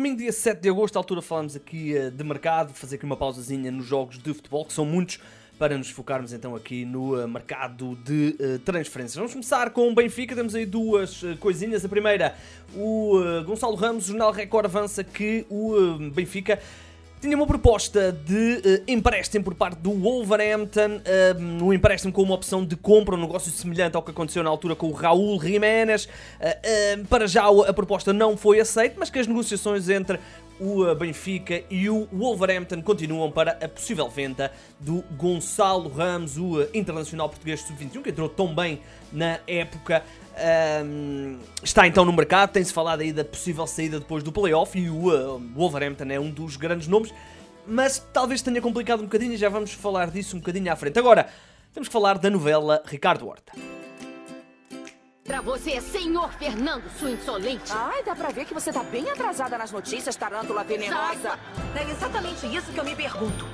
domingo, dia 7 de agosto, à altura falamos aqui uh, de mercado, fazer aqui uma pausazinha nos jogos de futebol, que são muitos, para nos focarmos então aqui no uh, mercado de uh, transferências. Vamos começar com o Benfica, temos aí duas coisinhas. A primeira, o Gonçalo Ramos, o Jornal Record avança que o Benfica tinha uma proposta de uh, empréstimo por parte do Wolverhampton, uh, um empréstimo com uma opção de compra, um negócio semelhante ao que aconteceu na altura com o Raul Jiménez. Uh, para já a proposta não foi aceita, mas que as negociações entre o Benfica e o Wolverhampton continuam para a possível venda do Gonçalo Ramos, o internacional português sub-21, que entrou tão bem na época. Um, está então no mercado, tem-se falado aí da possível saída depois do playoff e o uh, Wolverhampton é um dos grandes nomes, mas talvez tenha complicado um bocadinho e já vamos falar disso um bocadinho à frente. Agora, temos que falar da novela Ricardo Horta. Pra você, senhor Fernando, sua insolente. Ai, dá pra ver que você tá bem atrasada nas notícias, tarântula venenosa. É exatamente isso que eu me pergunto.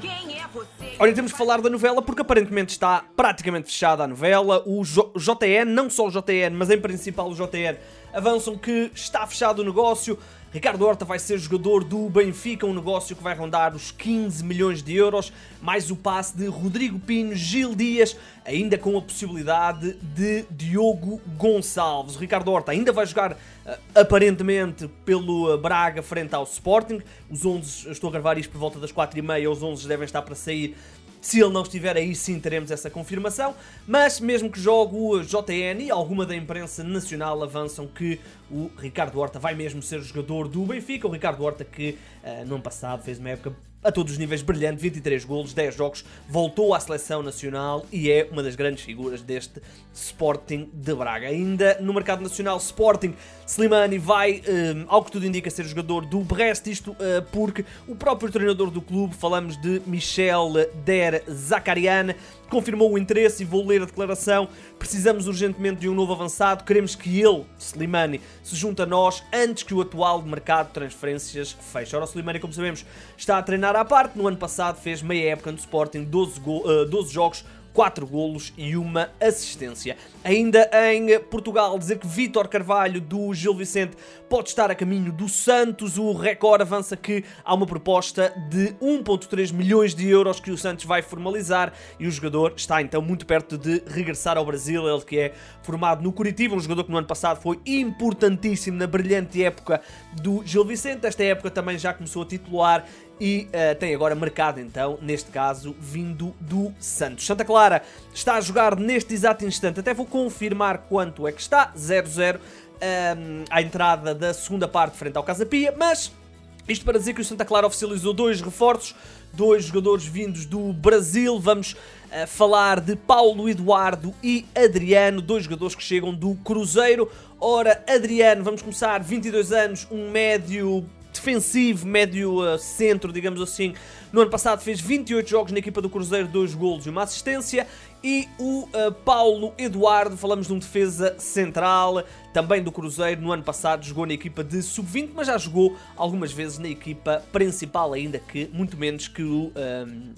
Quem é você? Olha, temos que falar da novela porque aparentemente está praticamente fechada a novela. O JN, não só o JN, mas em principal o JN, avançam que está fechado o negócio. Ricardo Horta vai ser jogador do Benfica, um negócio que vai rondar os 15 milhões de euros, mais o passe de Rodrigo Pino, Gil Dias, ainda com a possibilidade de Diogo Gonçalves. Ricardo Horta ainda vai jogar eh, aparentemente pelo eh, Braga frente ao Sporting. Os 11, estou a gravar isto por volta das 4h30, os 11 devem estar para sair se ele não estiver aí, sim teremos essa confirmação. Mas mesmo que jogue o JN alguma da imprensa nacional avançam que o Ricardo Horta vai mesmo ser jogador do Benfica. O Ricardo Horta que uh, no ano passado fez uma época a todos os níveis brilhante, 23 golos, 10 jogos, voltou à seleção nacional e é uma das grandes figuras deste Sporting de Braga. Ainda no mercado nacional, Sporting, Slimani vai, um, ao que tudo indica, ser jogador do Brest, isto uh, porque o próprio treinador do clube, falamos de Michel Der Zakarian, confirmou o interesse e vou ler a declaração. Precisamos urgentemente de um novo avançado. Queremos que ele, Slimani, se junte a nós antes que o atual mercado de transferências feche. Ora, o Slimani, como sabemos, está a treinar à parte. No ano passado fez meia época no Sporting, 12, uh, 12 jogos, 4 golos e uma assistência. Ainda em Portugal, dizer que Vítor Carvalho do Gil Vicente pode estar a caminho do Santos. O Record avança que há uma proposta de 1.3 milhões de euros que o Santos vai formalizar e o jogador está então muito perto de regressar ao Brasil. Ele que é formado no Curitiba, um jogador que no ano passado foi importantíssimo na brilhante época do Gil Vicente. Esta época também já começou a titular e uh, tem agora mercado então, neste caso, vindo do Santos. Santa Clara está a jogar neste exato instante, até vou confirmar quanto é que está, 0-0 um, ehm, à entrada da segunda parte frente ao Casa Pia, mas isto para dizer que o Santa Clara oficializou dois reforços, dois jogadores vindos do Brasil, vamos uh, falar de Paulo Eduardo e Adriano, dois jogadores que chegam do Cruzeiro. Ora, Adriano, vamos começar, 22 anos, um médio defensivo, médio uh, centro, digamos assim. No ano passado fez 28 jogos na equipa do Cruzeiro, 2 golos e uma assistência. E o uh, Paulo Eduardo, falamos de um defesa central, também do Cruzeiro. No ano passado jogou na equipa de sub-20, mas já jogou algumas vezes na equipa principal, ainda que muito menos que o, um, ehm,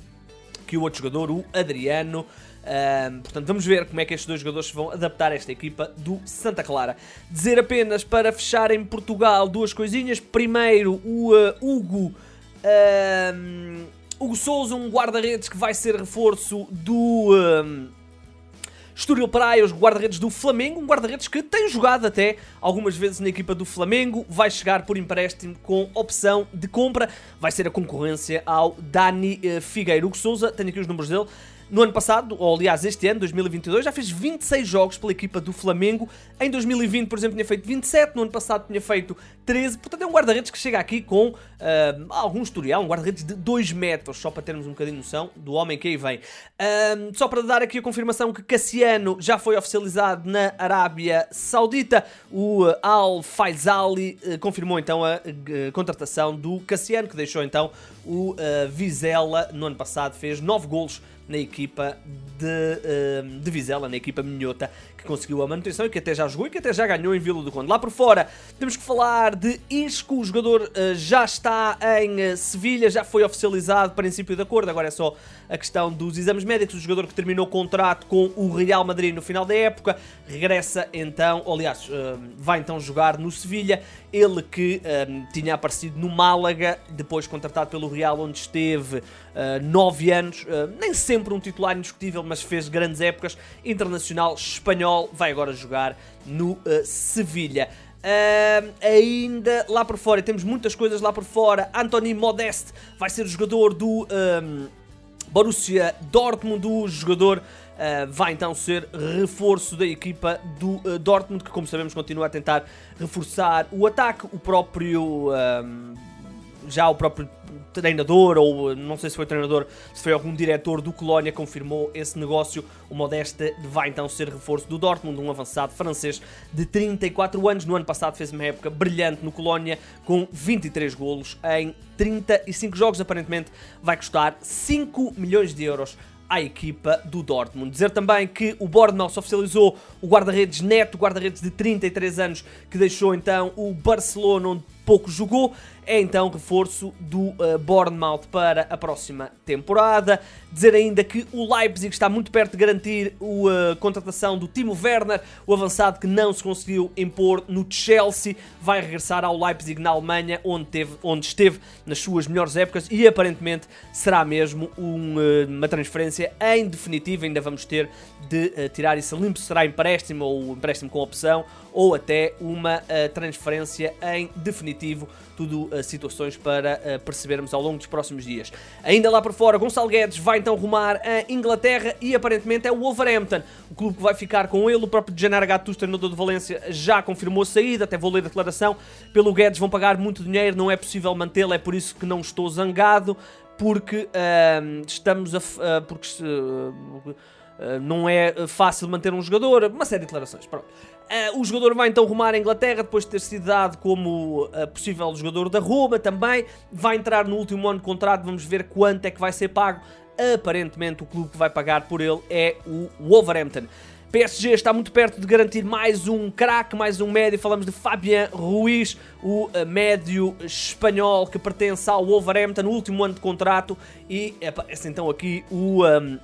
que o outro jogador, o Adriano. Um, portanto, vamos ver como é que estes dois jogadores vão adaptar esta equipa do Santa Clara. Dizer apenas para fechar em Portugal duas coisinhas. Primeiro, o uh, Hugo. Um, Hugo Souza, um guarda-redes que vai ser reforço do. Um, Estoril Praia, os guarda-redes do Flamengo, um guarda-redes que tem jogado até algumas vezes na equipa do Flamengo, vai chegar por empréstimo com opção de compra, vai ser a concorrência ao Dani uh, Figueiredo. Hugo Souza, tenho aqui os números dele, no ano passado, ou aliás este ano, 2022, já fez 26 jogos pela equipa do Flamengo. Em 2020, por exemplo, tinha feito 27, no ano passado tinha feito 13. Portanto, é um guarda-redes que chega aqui com uh, algum historial, um guarda-redes de 2 metros, só para termos um bocadinho noção do homem que aí vem. Uh, só para dar aqui a confirmação que Cassiano já foi oficializado na Arábia Saudita. O Al Faisali uh, confirmou então a contratação do Cassiano, que deixou então o Vizela no ano passado, fez 9 golos na equipa de, uh, de Vizela, na equipa minhota, que conseguiu a manutenção e que até já jogou e que até já ganhou em Vila do Conde. Lá por fora, temos que falar de Isco, o jogador uh, já está em uh, Sevilha, já foi oficializado, princípio de acordo, agora é só a questão dos exames médicos, o jogador que terminou o contrato com o Real Madrid no final da época, regressa então, aliás, uh, vai então jogar no Sevilha. Ele que um, tinha aparecido no Málaga, depois contratado pelo Real, onde esteve uh, nove anos, uh, nem sempre um titular indiscutível, mas fez grandes épocas. Internacional espanhol, vai agora jogar no uh, Sevilha. Uh, ainda lá por fora, temos muitas coisas lá por fora. Anthony Modeste vai ser o jogador do um, Borussia Dortmund, o jogador uh, vai então ser reforço da equipa do uh, Dortmund, que como sabemos continua a tentar reforçar o ataque. O próprio. Já o próprio treinador, ou não sei se foi treinador, se foi algum diretor do Colónia, confirmou esse negócio. O Modeste vai então ser reforço do Dortmund, um avançado francês de 34 anos. No ano passado fez uma época brilhante no Colónia, com 23 golos em 35 jogos. Aparentemente vai custar 5 milhões de euros à equipa do Dortmund. Dizer também que o Bournemouth oficializou o guarda-redes Neto, guarda-redes de 33 anos, que deixou então o Barcelona, onde pouco jogou é então reforço do uh, Bournemouth para a próxima temporada. Dizer ainda que o Leipzig está muito perto de garantir a uh, eh, contratação do Timo Werner, o avançado que não se conseguiu impor no Chelsea, vai regressar ao Leipzig na Alemanha, onde, teve, onde esteve nas suas melhores épocas e aparentemente será mesmo um, uh, uma transferência em definitivo. Ainda vamos ter de tirar isso limpo, será empréstimo ou empréstimo com opção ou até uma transferência em tudo uh, situações para uh, percebermos ao longo dos próximos dias. Ainda lá por fora, Gonçalo Guedes vai então rumar a Inglaterra e aparentemente é o Wolverhampton, o clube que vai ficar com ele. O próprio Gennaro Gattuso, treinador de Valência, já confirmou a saída, até vou ler a declaração. Pelo Guedes vão pagar muito dinheiro, não é possível mantê-lo, é por isso que não estou zangado, porque uh, estamos a... porque não é fácil manter um jogador, uma série de declarações, pronto. Uh, o jogador vai então rumar à Inglaterra depois de ter sido dado como uh, possível jogador da Roma também. Vai entrar no último ano de contrato, vamos ver quanto é que vai ser pago. Aparentemente o clube que vai pagar por ele é o Wolverhampton. PSG está muito perto de garantir mais um craque, mais um médio. Falamos de Fabian Ruiz, o uh, médio espanhol que pertence ao Wolverhampton no último ano de contrato. E aparece então aqui o. Um,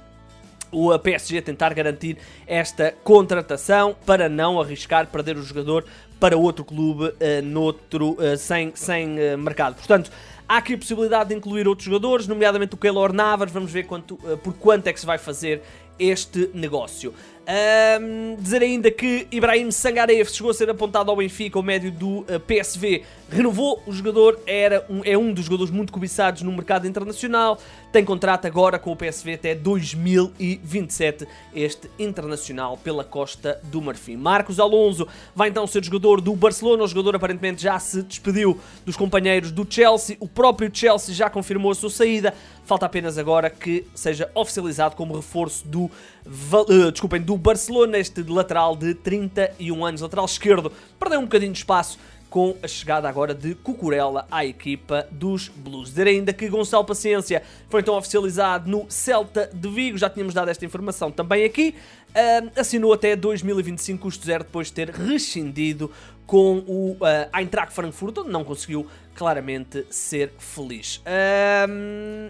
o PSG tentar garantir esta contratação para não arriscar perder o jogador para outro clube uh, noutro, uh, sem, sem uh, mercado. Portanto, há aqui a possibilidade de incluir outros jogadores, nomeadamente o Keylor Navas, vamos ver quanto, por quanto é que se vai fazer este negócio. Um, dizer ainda que Ibrahim Sangarev chegou a ser apontado ao Benfica, o médio do uh, PSV, renovou o jogador, era um, é um dos jogadores muito cobiçados no mercado internacional, tem contrato agora com o PSV até 2027, este internacional pela Costa do Marfim. Marcos Alonso vai então ser jogador do Barcelona, o jogador aparentemente já se despediu dos companheiros do Chelsea, o próprio Chelsea já confirmou a sua saída, falta apenas agora que seja oficializado como reforço do, uh, desculpem, do Barcelona, este lateral de 31 anos, lateral esquerdo, perdeu um bocadinho de espaço com a chegada agora de Cucurella à equipa dos Blues. Dizer ainda que Gonçalo Paciência foi então oficializado no Celta de Vigo, já tínhamos dado esta informação também aqui, uh, assinou até 2025 custo zero depois de ter rescindido com o uh, Eintracht Frankfurt, onde não conseguiu claramente ser feliz.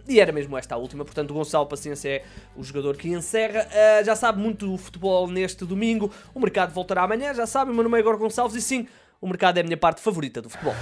E era mesmo esta a última, portanto Gonçalo Paciência é o jogador que encerra. Uh, já sabe muito do futebol neste domingo, o mercado voltará amanhã, já sabe, o meu nome é Igor Gonçalves e sim, o mercado é a minha parte favorita do futebol.